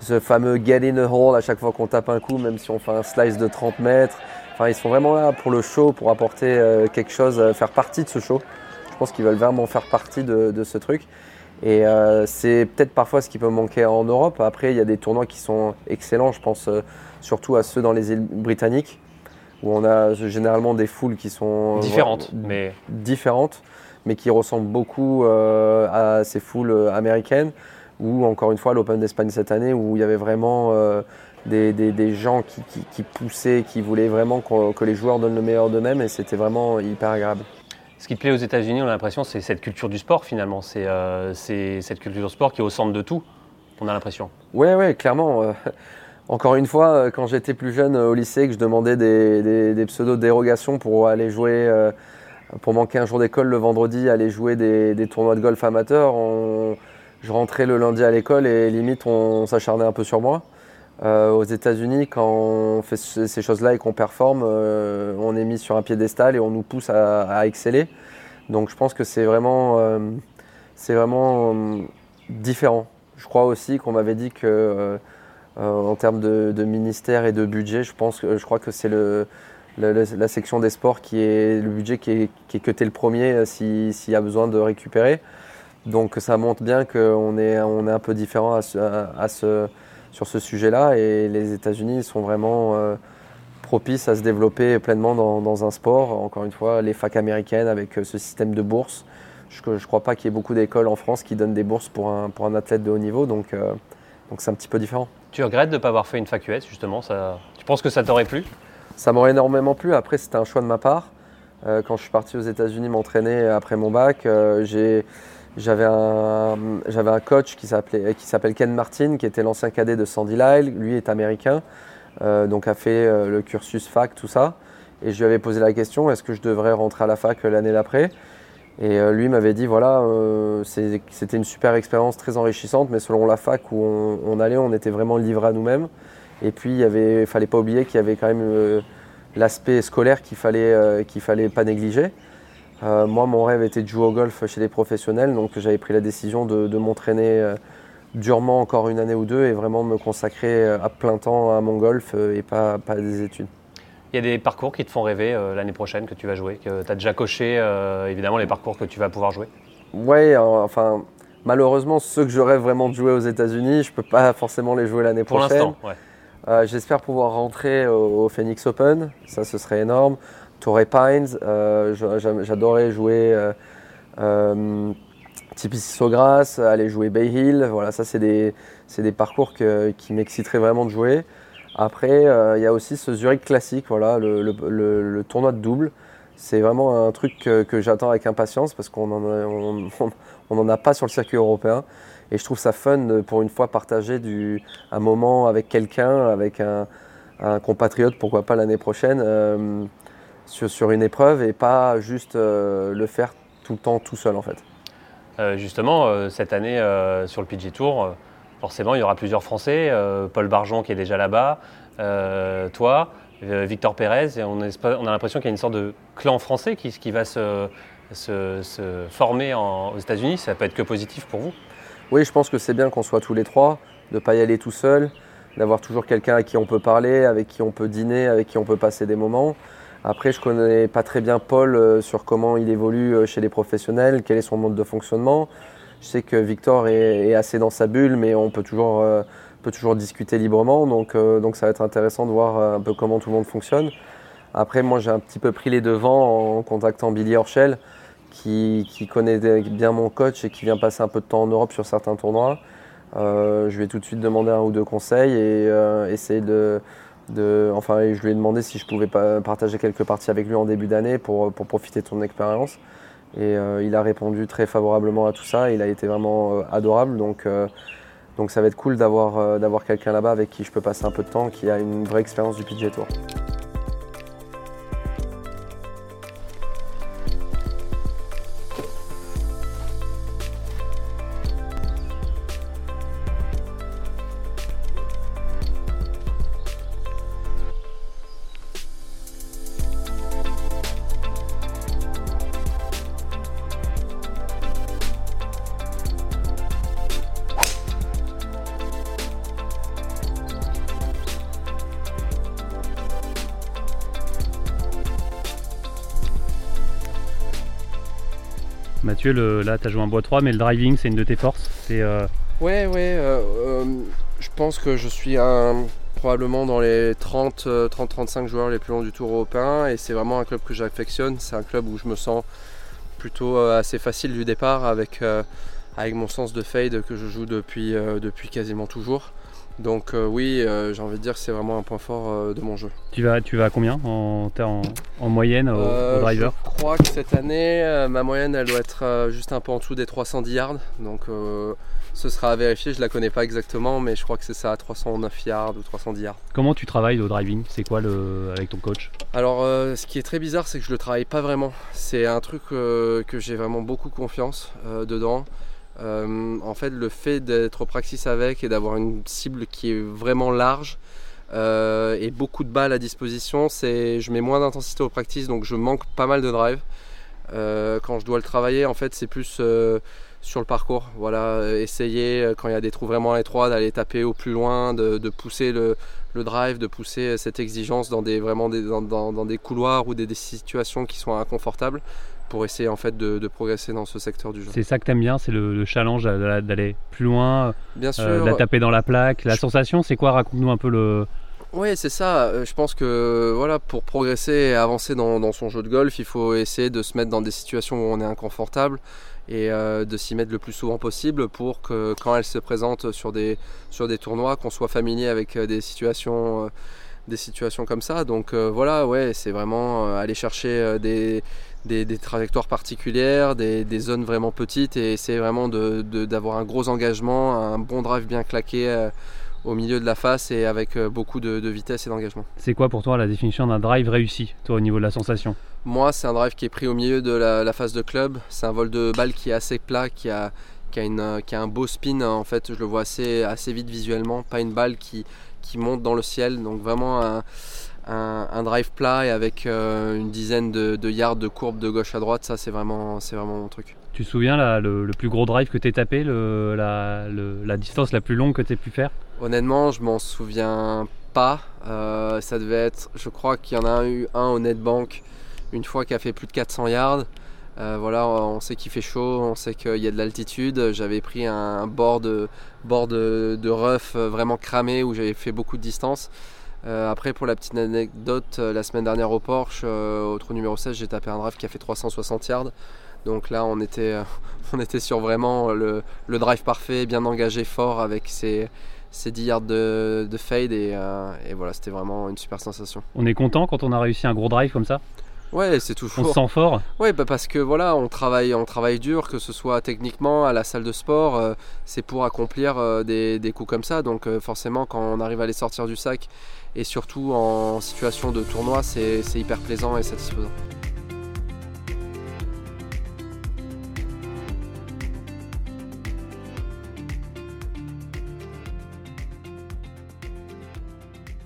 ce fameux get in the hole à chaque fois qu'on tape un coup, même si on fait un slice de 30 mètres. Enfin, ils sont vraiment là pour le show, pour apporter euh, quelque chose, euh, faire partie de ce show. Je pense qu'ils veulent vraiment faire partie de, ce truc. Et euh, c'est peut-être parfois ce qui peut manquer en Europe. Après, il y a des tournois qui sont excellents. Je pense surtout à ceux dans les îles britanniques, où on a généralement des foules qui sont différentes, mais différentes, mais qui ressemblent beaucoup à ces foules américaines ou encore une fois l'Open d'Espagne cette année où il y avait vraiment euh, des, gens qui, poussaient, qui voulaient vraiment que les joueurs donnent le meilleur d'eux-mêmes et c'était vraiment hyper agréable. Ce qui plaît aux États-Unis, on a l'impression, c'est cette culture du sport finalement. C'est euh, cette culture du sport qui est au centre de tout, on a l'impression. Oui, oui, clairement. Euh, encore une fois, quand j'étais plus jeune au lycée, que je demandais des, des pseudo-dérogations pour aller jouer, pour manquer un jour d'école le vendredi, aller jouer des, tournois de golf amateurs, je rentrais le lundi à l'école et limite on s'acharnait un peu sur moi. Euh, aux États-Unis, quand on fait ces choses-là et qu'on performe, euh, on est mis sur un piédestal et on nous pousse à, exceller. Donc je pense que c'est vraiment, euh, c'est vraiment différent. Je crois aussi qu'on m'avait dit que en termes de, ministère et de budget, je pense je crois que c'est le, la section des sports qui est le budget qui est, qui est le premier s'il y a besoin de récupérer. Donc ça montre bien qu'on est, on est un peu différent à ce, sur ce sujet-là et les États-Unis sont vraiment euh, propices à se développer pleinement dans, un sport. Encore une fois, les facs américaines avec euh, ce système de bourse. Je ne crois pas qu'il y ait beaucoup d'écoles en France qui donnent des bourses pour un, pour un athlète de haut niveau, donc euh, donc c'est un petit peu différent. Tu regrettes de ne pas avoir fait une fac US justement ça... Tu penses que ça t'aurait plu? Ça m'aurait énormément plu. Après, c'était un choix de ma part. quand je suis parti aux États-Unis m'entraîner après mon bac, j'ai J'avais un, j'avais un coach qui s'appelait, qui s'appelle Ken Martin, qui était l'ancien cadet de Sandy Lyle. Lui est américain, euh, donc a fait euh, le cursus fac, tout ça. Et je lui avais posé la question est-ce que je devrais rentrer à la fac l'année d'après? Et euh, lui m'avait dit voilà, euh, c'était une super expérience très enrichissante, mais selon la fac où on, allait, on était vraiment livré à nous-mêmes. Et puis il ne fallait pas oublier qu'il y avait quand même euh, l'aspect scolaire qu'il fallait, qu'il fallait pas négliger. Moi, mon rêve était de jouer au golf chez les professionnels, donc j'avais pris la décision de, m'entraîner durement encore une année ou deux et vraiment de me consacrer à plein temps à mon golf et pas à des études. Il y a des parcours qui te font rêver euh, l'année prochaine que tu vas jouer, que tu as déjà coché euh, évidemment les parcours que tu vas pouvoir jouer. Ouais, euh, enfin, malheureusement, ceux que je rêve vraiment de jouer aux États-Unis, je peux pas forcément les jouer l'année Pour prochaine. l'instant, ouais. Euh, J'espère pouvoir rentrer au, au Phoenix Open, ça ce serait énorme. Torrey Pines, j'adorais jouer Tipi Sogras, aller jouer Bay Hill. Voilà, ça c'est des, parcours que- qui m'exciteraient vraiment de jouer. Après, euh, il y a aussi ce Zurich classique, voilà, le, tournoi de double. C'est vraiment un truc que, j'attends avec impatience parce qu'on n'en a, a pas sur le circuit européen. Et je trouve ça fun pour une fois partager un moment avec quelqu'un, avec un, compatriote, pourquoi pas l'année prochaine, euh, sur, une épreuve et pas juste euh, le faire tout le temps tout seul en fait. Justement, cette année sur le PG Tour, forcément, il y aura plusieurs Français. euh, Paul Barjon qui est déjà là-bas, euh, toi, euh, Victor Pérez. On, a l'impression qu'il y a une sorte de clan français qui, va se, former aux États-Unis. Ça peut être que positif pour vous? Oui, je pense que c'est bien qu'on soit tous les trois, de ne pas y aller tout seul, d'avoir toujours quelqu'un à qui on peut parler, avec qui on peut dîner, avec qui on peut passer des moments. Après, je connais pas très bien Paul sur comment il évolue chez les professionnels, quel est son mode de fonctionnement. Je sais que Victor est, assez dans sa bulle, mais on peut toujours, euh, discuter librement. Donc, euh, donc ça va être intéressant de voir euh, un peu comment tout le monde fonctionne. Après, moi, j'ai un petit peu pris les devants en contactant Billy Horschel, qui, connaît bien mon coach et qui vient passer un peu de temps en Europe sur certains tournois. Je vais tout de suite demander un ou deux conseils et essayer de, Enfin, je lui ai demandé si je pouvais partager quelques parties avec lui en début d'année pour, pour profiter de son expérience. Et euh, il a répondu très favorablement à tout ça. Il a été vraiment euh, adorable. Donc, euh, donc ça va être cool d'avoir quelqu'un là-bas avec qui je peux passer un peu de temps, qui a une vraie expérience du PGA Tour. Mathieu, là, tu as joué un bois 3, mais le driving, c'est une de tes forces. Euh, Ouais, ouais. euh, euh, je pense que je suis probablement dans les 30-35 joueurs les plus longs du tour européen et c'est vraiment un club que j'affectionne. C'est un club où je me sens plutôt assez facile du départ avec, avec mon sens de fade que je joue depuis, depuis quasiment toujours. Donc euh, oui, euh, j'ai envie de dire que c'est vraiment un point fort euh, de mon jeu. tu, vas, tu vas à combien en, en, en moyenne au, au driver Je crois que cette année, ma moyenne, elle doit être juste un peu en dessous des 310 yards. Donc ce sera à vérifier, je la connais pas exactement, mais je crois que c'est ça, 309 yards ou 310 yards. Comment tu travailles au driving? C'est quoi le, avec ton coach? Alors ce qui est très bizarre, c'est que je le travaille pas vraiment. C'est un truc que j'ai vraiment beaucoup confiance dedans. Euh, en fait, le fait d'être au practice avec et d'avoir une cible qui est vraiment large euh, et beaucoup de balles à disposition, c'est je mets moins d'intensité au practice, donc je manque pas mal de drive. Euh, quand je dois le travailler, en fait, c'est plus sur le parcours. Voilà, essayer quand il y a des trous vraiment étroits d'aller taper au plus loin, de, pousser le, drive, de pousser cette exigence dans des couloirs ou des, des situations qui sont inconfortables pour essayer en fait de, de progresser dans ce secteur du jeu. C'est ça que t'aimes bien C'est le, le challenge d'a- d'aller plus loin, Bien sûr. euh, de la taper dans la plaque. La Je- sensation, c'est quoi? Raconte-nous un peu le. Oui, c'est ça. Euh, Je pense que voilà, pour progresser et avancer dans, dans son jeu de golf, il faut essayer de se mettre dans des situations où on est inconfortable et euh, de s'y mettre le plus souvent possible pour que quand elle se présente sur des, sur des tournois, qu'on soit familier avec euh, des situations, euh, des situations comme ça. Donc euh, voilà, ouais, c'est vraiment euh, aller chercher euh, des, des, trajectoires particulières, des, zones vraiment petites et essayer vraiment d'avoir un gros engagement, un bon drive bien claqué euh, au milieu de la face et avec euh, beaucoup de, vitesse et d'engagement. C'est quoi pour toi la définition d'un drive réussi, toi au niveau de la sensation? Moi, c'est un drive qui est pris au milieu de la, phase de club. C'est un vol de balle qui est assez plat, qui a, qui a, une, qui a un beau spin. En fait, je le vois assez, assez vite visuellement. Pas une balle qui, qui monte dans le ciel. Donc vraiment un un, drive plat et avec euh, une dizaine de, yards de courbe de gauche à droite, ça c'est vraiment, c'est vraiment mon truc. Tu te souviens le, plus gros drive que tu as tapé, la, distance la plus longue que tu as pu faire? Honnêtement, je m'en souviens pas. Euh, ça devait être, je crois qu'il y en a eu un au Netbank une fois qui a fait plus de 400 yards. Euh, voilà, on sait qu'il fait chaud, on sait qu'il y a de l'altitude. J'avais pris un bord de, bord de, de rough vraiment cramé où j'avais fait beaucoup de distance. Euh, après, pour la petite anecdote, euh, la semaine dernière au Porsche, euh, au trou numéro 16, j'ai tapé un drive qui a fait 360 yards. Donc là, on était, on était sur vraiment le, drive parfait, bien engagé, fort, avec ses, 10 yards de, fade. Et, voilà, c'était vraiment une super sensation. On est content quand on a réussi un gros drive comme ça? Ouais, c'est toujours. On se sent fort? Ouais, bah parce que voilà, on travaille, on travaille dur, que ce soit techniquement à la salle de sport, c'est pour accomplir des, des, coups comme ça. Donc forcément, quand on arrive à les sortir du sac et surtout en situation de tournoi, c'est hyper plaisant et satisfaisant.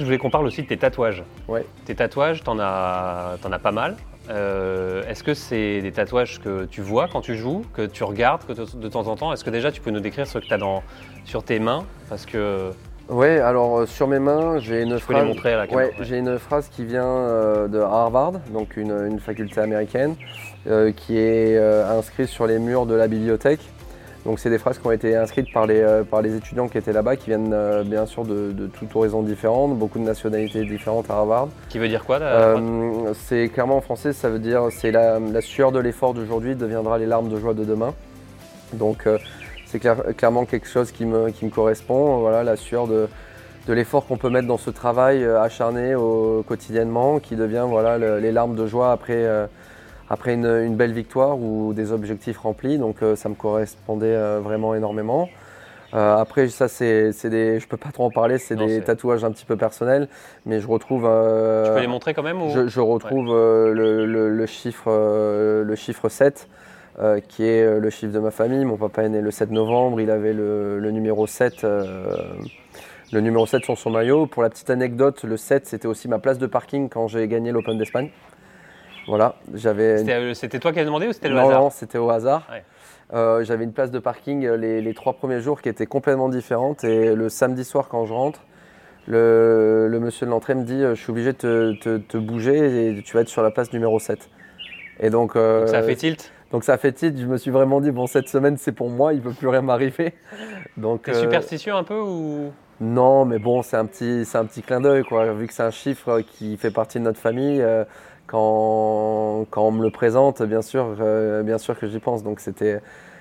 Je voulais qu'on parle aussi de tes tatouages. Ouais. Tes tatouages, t'en as, en as pas mal. Euh, est-ce que c'est des tatouages que tu vois quand tu joues, que tu regardes que de temps en temps? Est-ce que déjà tu peux nous décrire ce que tu as sur tes mains? Parce que oui, alors euh, sur mes mains, j'ai une, phrase... j'ai une phrase qui vient euh, de Harvard, donc une, faculté américaine, euh, qui est inscrite sur les murs de la bibliothèque. Donc c'est des phrases qui ont été inscrites par les, par les étudiants qui étaient là-bas, qui viennent bien sûr de, de tout horizon différentes, beaucoup de nationalités différentes à Harvard. Qui veut dire quoi C'est clairement en français, ça veut dire c'est la, la sueur de l'effort d'aujourd'hui deviendra les larmes de joie de demain. Donc c'est clairement quelque chose qui me, correspond. Voilà, la sueur de, l'effort qu'on peut mettre dans ce travail euh, acharné au, quotidiennement, qui devient voilà, les larmes de joie après, euh, après une, belle victoire ou des objectifs remplis. Donc euh, ça me correspondait vraiment énormément. après, ça, c'est des. Je peux pas trop en parler, c'est des tatouages un petit peu personnels, mais je retrouve. tu peux les montrer quand même je, retrouve le, chiffre, le chiffre 7 euh, qui est euh, le chiffre de ma famille. Mon papa est né le 7 novembre, il avait le, numéro 7. Euh, le numéro 7 sur son maillot. Pour la petite anecdote, le 7, c'était aussi ma place de parking quand j'ai gagné l'Open d'Espagne. Voilà, j'avais. C'était toi qui as demandé ou c'était le hasard Non, c'était au hasard. j'avais une place de parking les, trois premiers jours qui était complètement différente. Et le samedi soir, quand je rentre, le, monsieur de l'entrée me dit Je suis obligé de te, bouger et tu vas être sur la place numéro 7. Et donc. donc ça a fait tilt donc ça fait titre, je me suis vraiment dit, bon, cette semaine c'est pour moi, il ne peut plus rien m'arriver. Donc, T'es euh, superstitieux un peu ou? Non, mais bon, c'est un petit, c'est un petit clin d'œil, quoi. Vu que c'est un chiffre qui fait partie de notre famille, euh, quand, quand, on me le présente, bien sûr, euh, bien sûr que j'y pense. Donc c'était,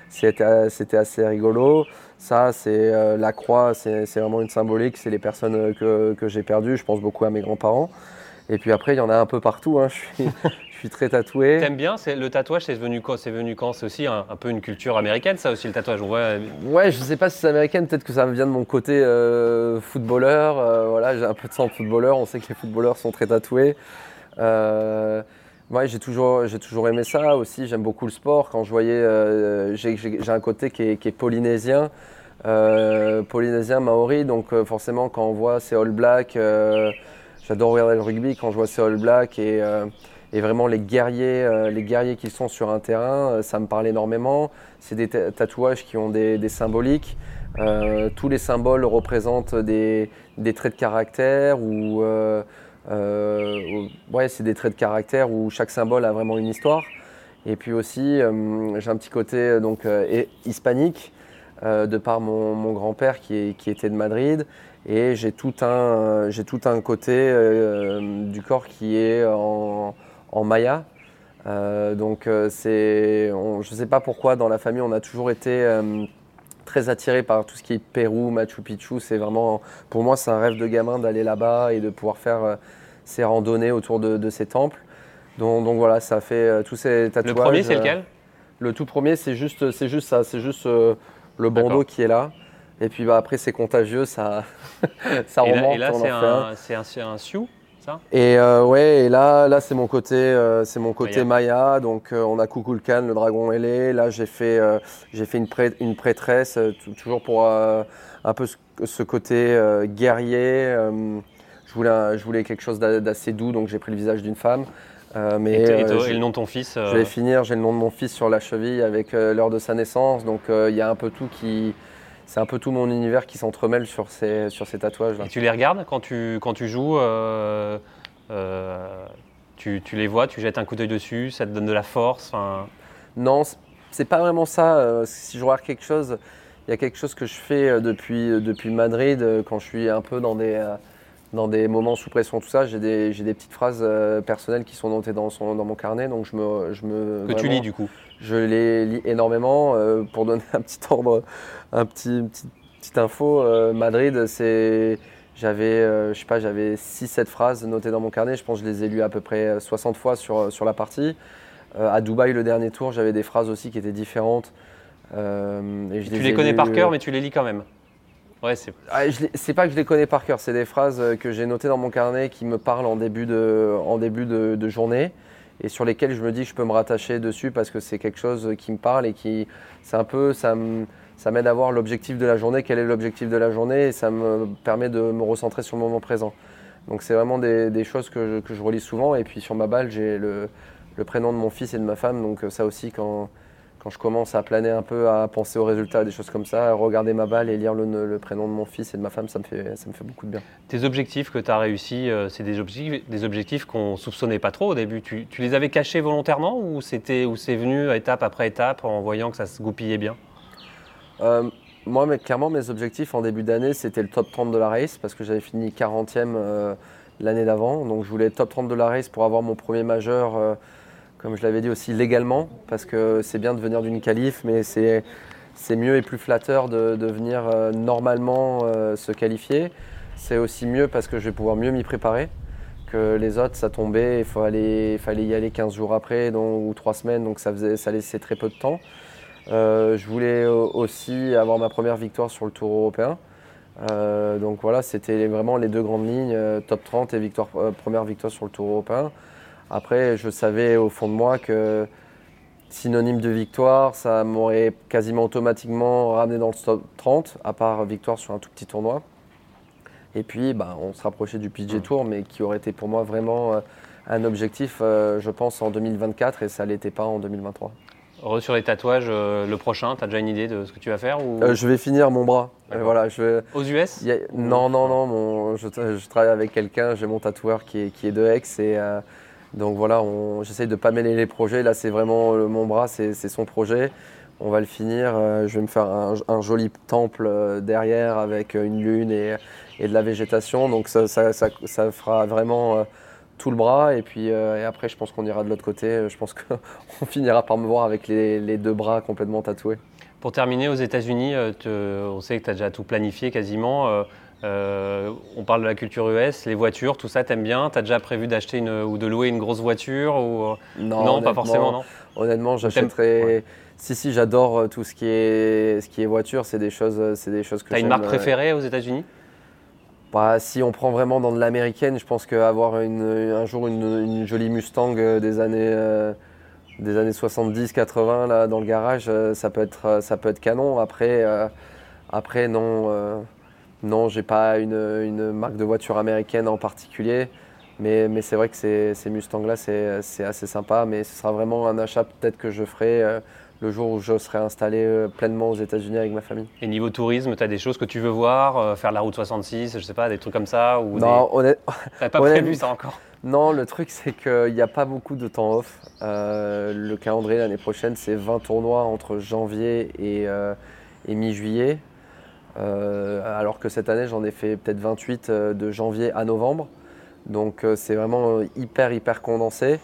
c'était, c'était assez rigolo. Ça, c'est la croix, c'est, vraiment une symbolique. C'est les personnes que, que j'ai perdues. Je pense beaucoup à mes grands-parents. Et puis après, il y en a un peu partout. Hein. Je, suis, je suis très tatoué. T'aimes bien Le tatouage, c'est venu quand C'est venu quand? C'est aussi un, peu une culture américaine, ça aussi, le tatouage. Ouais, je sais pas si c'est américaine. Peut-être que ça vient de mon côté euh, footballeur. Euh, voilà, j'ai un peu de sang de footballeur. On sait que les footballeurs sont très tatoués. Euh, j'ai toujours, j'ai toujours aimé ça aussi. J'aime beaucoup le sport. Quand je voyais, euh, j'ai, un côté qui est, qui est polynésien. polynésien, maori, donc forcément quand on voit ces All Blacks, j'adore regarder le rugby, quand je vois ces All Blacks et, et vraiment les guerriers, euh, les guerriers qui sont sur un terrain, euh, ça me parle énormément. C'est des tatouages qui ont des, symboliques. Euh, tous les symboles représentent des, traits de caractère ou ouais, c'est des traits de caractère où chaque symbole a vraiment une histoire. Et puis aussi, j'ai un petit côté donc hispanique de par mon, grand-père qui, qui, était de Madrid. Et j'ai tout un, j'ai tout un côté du corps qui est en, en maya. Euh, donc euh, c'est, je ne sais pas pourquoi dans la famille on a toujours été euh, très attiré par tout ce qui est Pérou, Machu Picchu. C'est vraiment, pour moi, c'est un rêve de gamin d'aller là-bas et de pouvoir faire ces randonnées autour de, ces temples. Donc, donc voilà, ça fait tous ces tatouages. Le premier, c'est lequel? Le tout premier, c'est juste, c'est juste ça, c'est juste euh, le bandeau qui est là. Et puis bah, après, c'est contagieux, ça, ça Et là, remonte. et là, c'est un. un, un Sioux, ça Et euh, ouais, et là, là c'est mon côté, euh, c'est mon côté Maya. Maya. Donc euh, on a Kukulkan, le dragon ailé. Là, j'ai fait, j'ai fait une, une prêtresse, tou- toujours pour un peu ce, ce côté guerrier. je voulais, un- je voulais quelque chose d'a- d'assez doux, donc j'ai pris le visage d'une femme. Euh, mais et, euh, le nom de ton fils euh, je vais finir, j'ai le nom de mon fils sur la cheville avec l'heure de sa naissance. Donc il y a un peu tout qui. C'est un peu tout mon univers qui s'entremêle sur ces, sur ces tatouages-là. Et tu les regardes quand tu, quand tu joues euh, euh, tu, tu les vois, tu jettes un coup d'œil dessus, ça te donne de la force. enfin, Non, c'est pas vraiment ça. Euh, Si je regarde quelque chose, il y a quelque chose que je fais depuis, depuis Madrid, quand je suis un peu dans des, dans des moments sous pression, tout ça. J'ai des, des petites phrases euh, personnelles qui sont notées dans, son, dans mon carnet, donc je me. Je me que tu lis du coup. Je les lis énormément. euh, pour donner un petit ordre, un petit, une petite, info, euh, Madrid, c'est. J'avais, euh, je sais pas, j'avais 6-7 phrases notées dans mon carnet. Je pense que je les ai lues à peu près euh, 60 fois sur, sur la partie. À Dubaï, le dernier tour, j'avais des phrases aussi qui étaient différentes. Et tu les ai connais lues, par cœur, mais tu les lis quand même. Ouais, c'est ah, pas que je les connais par cœur, c'est des phrases que j'ai notées dans mon carnet qui me parlent en début de, en début de, de journée et sur lesquelles je me dis que je peux me rattacher dessus parce que c'est quelque chose qui me parle et qui, c'est un peu, ça m'aide à voir l'objectif de la journée, quel est l'objectif de la journée et ça me permet de me recentrer sur le moment présent. Donc c'est vraiment des, choses que je, que je relis souvent et puis sur ma balle j'ai le, prénom de mon fils et de ma femme donc ça aussi quand, quand je commence à planer un peu, à penser aux résultats, des choses comme ça, regarder ma balle et lire le, le prénom de mon fils et de ma femme, ça me fait, ça me fait beaucoup de bien. Tes objectifs que tu as réussi, euh, c'est des objectifs, des objectifs qu'on soupçonnait pas trop au début. Tu, tu les avais cachés volontairement ou c'était ou c'est venu étape après étape en voyant que ça se goupillait bien? Euh, moi, mais clairement, mes objectifs en début d'année, c'était le top 30 de la race parce que j'avais fini 40e euh, l'année d'avant. Donc, je voulais être top 30 de la race pour avoir mon premier majeur, comme je l'avais dit aussi légalement, parce que c'est bien de venir d'une qualif, mais c'est mieux et plus flatteur de, de venir euh, normalement euh, se qualifier. C'est aussi mieux parce que je vais pouvoir mieux m'y préparer que les autres, ça tombait, il fallait, y aller 15 jours après donc, ou 3 semaines, donc ça, faisait, ça laissait très peu de temps. Euh, je voulais aussi avoir ma première victoire sur le Tour européen. Donc voilà, c'était vraiment les deux grandes lignes, top 30 et victoire, première victoire sur le Tour européen. Après, je savais au fond de moi que synonyme de victoire, ça m'aurait quasiment automatiquement ramené dans le top 30, à part victoire sur un tout petit tournoi. Et puis, bah, on se rapprochait du PG Tour, mais qui aurait été pour moi vraiment euh, un objectif, euh, je pense, en 2024, et ça ne l'était pas en 2023. Heureux sur les tatouages, euh, le prochain, tu as déjà une idée de ce que tu vas faire ou... Je vais finir mon bras. Voilà, je vais, Aux US a- Non, non, non, mon- je, tra- je travaille avec quelqu'un, j'ai mon tatoueur qui est, qui est de Aix et donc voilà, j'essaye de ne pas mêler les projets. Là, c'est vraiment euh, mon bras, c'est son projet. On va le finir. euh, je vais me faire un, joli temple euh, derrière avec une lune et, de la végétation. Donc ça, fera vraiment tout le bras. Et puis après, je pense qu'on ira de l'autre côté. Je pense qu'on finira par me voir avec les, les deux bras complètement tatoués. Pour terminer, aux États-Unis, on sait que tu as déjà tout planifié quasiment. Euh, on parle de la culture US, les voitures, tout ça, t'aimes bien? Tu as déjà prévu d'acheter une, ou de louer une grosse voiture ou... euh, Non, pas forcément, non? Honnêtement, j'achèterais. Ouais. Si, si, j'adore euh, tout ce qui est, ce qui est voiture. C'est des choses, c'est des choses que Tu as une marque préférée aux États-Unis? Bah, Si on prend vraiment dans de l'américaine, je pense qu'avoir un jour une, une jolie Mustang des années, euh, des années 70-80 là dans le garage, ça peut être, ça peut être canon. Après, euh, après non, non, j'ai pas une, une marque de voiture américaine en particulier. Mais, mais c'est vrai que ces, ces Mustangs-là, c'est c'est assez sympa. Mais ce sera vraiment un achat peut-être que je ferai euh, le jour où je serai installé euh, pleinement aux États-Unis avec ma famille. Et niveau tourisme, tu as des choses que tu veux voir euh, Faire la route 66, je sais pas, des trucs comme ça ou Non, honnête- des... T'avais pas honnête- prévu ça encore non, le truc, c'est qu'il n'y a pas beaucoup de temps off. Euh, le calendrier l'année prochaine, c'est 20 tournois entre janvier et, euh, et mi-juillet. Euh, alors que cette année, j'en ai fait peut-être 28 euh, de janvier à novembre. Donc euh, c'est vraiment hyper, hyper condensé.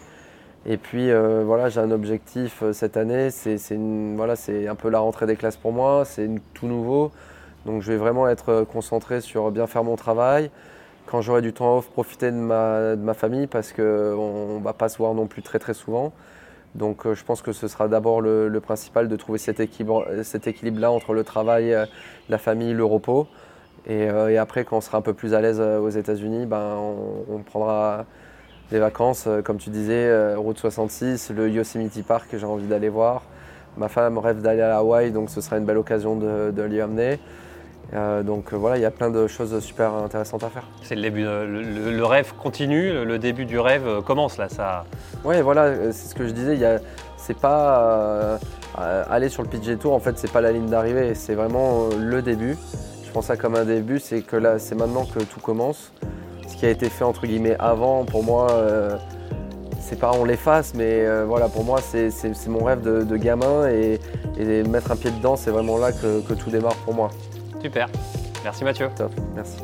Et puis voilà, j'ai un objectif cette année. C'est un peu la rentrée des classes pour moi. C'est tout nouveau. Donc je vais vraiment être concentré sur bien faire mon travail. quand j'aurai du temps off, profiter de ma, de ma famille parce qu'on ne va pas se voir non plus très très souvent. Donc je pense que ce sera d'abord le, principal de trouver cet équilibre-là cet équilibre entre le travail, la famille, le repos. Et, après, quand on sera un peu plus à l'aise aux États-Unis, ben, on, prendra des vacances, comme tu disais, route 66, le Yosemite Park j'ai envie d'aller voir. Ma femme rêve d'aller à Hawaï, donc ce sera une belle occasion de, de l'y amener. Euh, donc euh, voilà, il y a plein de choses super intéressantes à faire. C'est le début, le, rêve continue, le début du rêve euh, commence là, ça. Ouais, voilà, c'est ce que je disais. C'est pas aller sur le PG Tour, en fait, c'est pas la ligne d'arrivée, c'est vraiment le début. Je prends ça comme un début, c'est que là, c'est maintenant que tout commence. Ce qui a été fait entre guillemets avant, pour moi, c'est pas on l'efface, mais voilà, pour moi, c'est mon rêve de, gamin et, mettre un pied dedans, c'est vraiment là que tout démarre pour moi. Super. Merci Mathieu. Top. Merci.